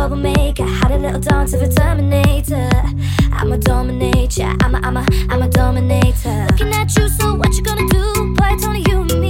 troublemaker. Had a little dance of a Terminator. I'm a dominator. I'm a, I'm a, I'm a dominator. Looking at you, so what you gonna do? Boy, it's only you and me.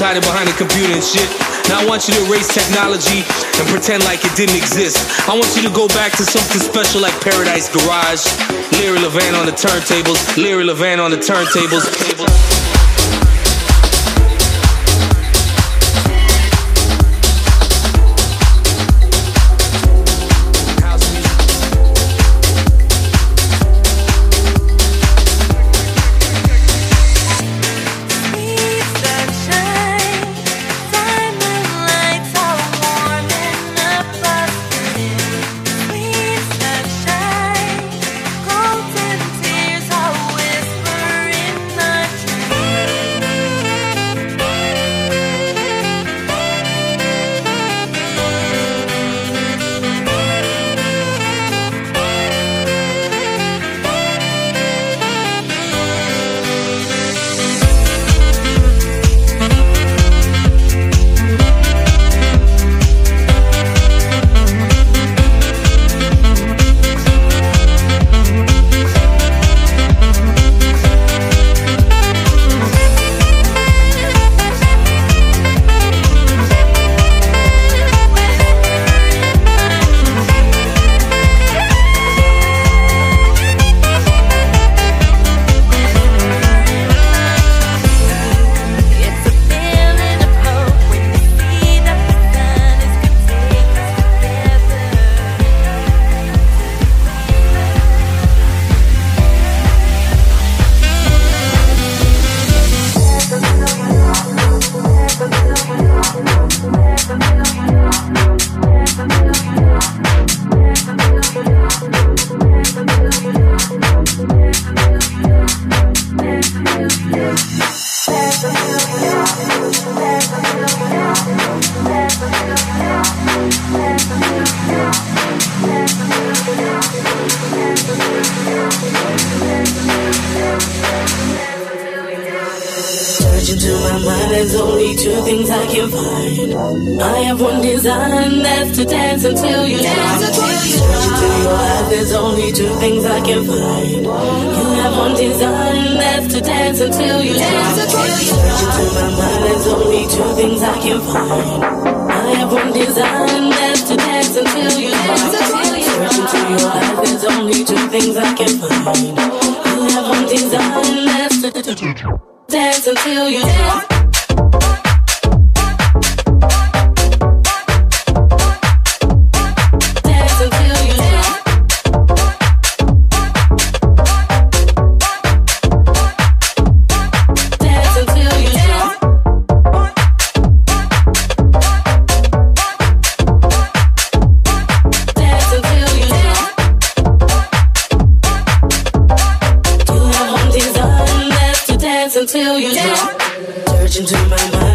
Hiding behind a computer and shit. Now I want you to erase technology and pretend like it didn't exist. I want you to go back to something special like Paradise Garage. Larry Levan on the turntables. Larry Levan on the turntables. Search into my mind,